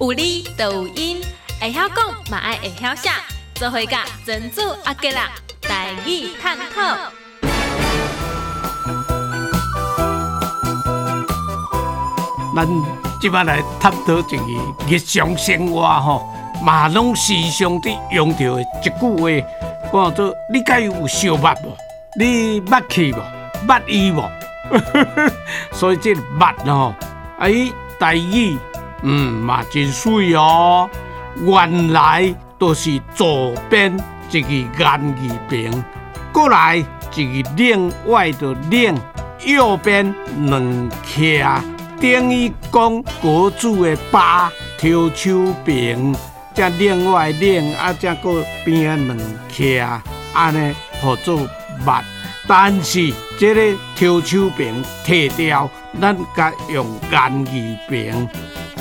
有理就有因，会晓讲嘛爱会晓写，做伙甲珍珠阿吉啦，台语探讨。咱即摆来探讨一个日常生活吼，嘛拢时常伫用到的一句话，讲做你敢有烧肉无？你捌去无？捌伊无？所以这个捌吼，啊伊台语嗯嘛真水哦，原来都是左边一个言字边，过来一个另外的另，右边两徛。等于讲国主的八抽手柄，再另外另啊，再个边两徛，安尼合做捌。但是这个抽手柄摕掉，咱甲用言字柄，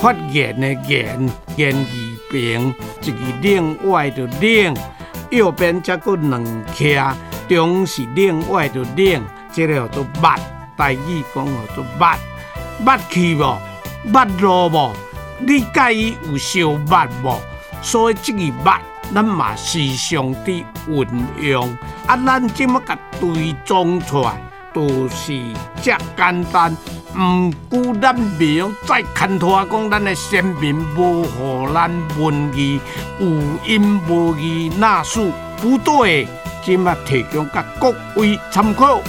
发言的言言字柄，一个另外的另，右边再个两徛，中是另外的另，这个叫做捌。台语讲叫做捌。捌去无？捌路无？你介意有烧捌无？所以这个捌，咱嘛时常伫运用。啊，咱即么甲对装出来，都是遮简单。毋过咱袂用再牵拖讲，咱的先民无互咱文字有音无义那是不对，即么提供甲各位参考。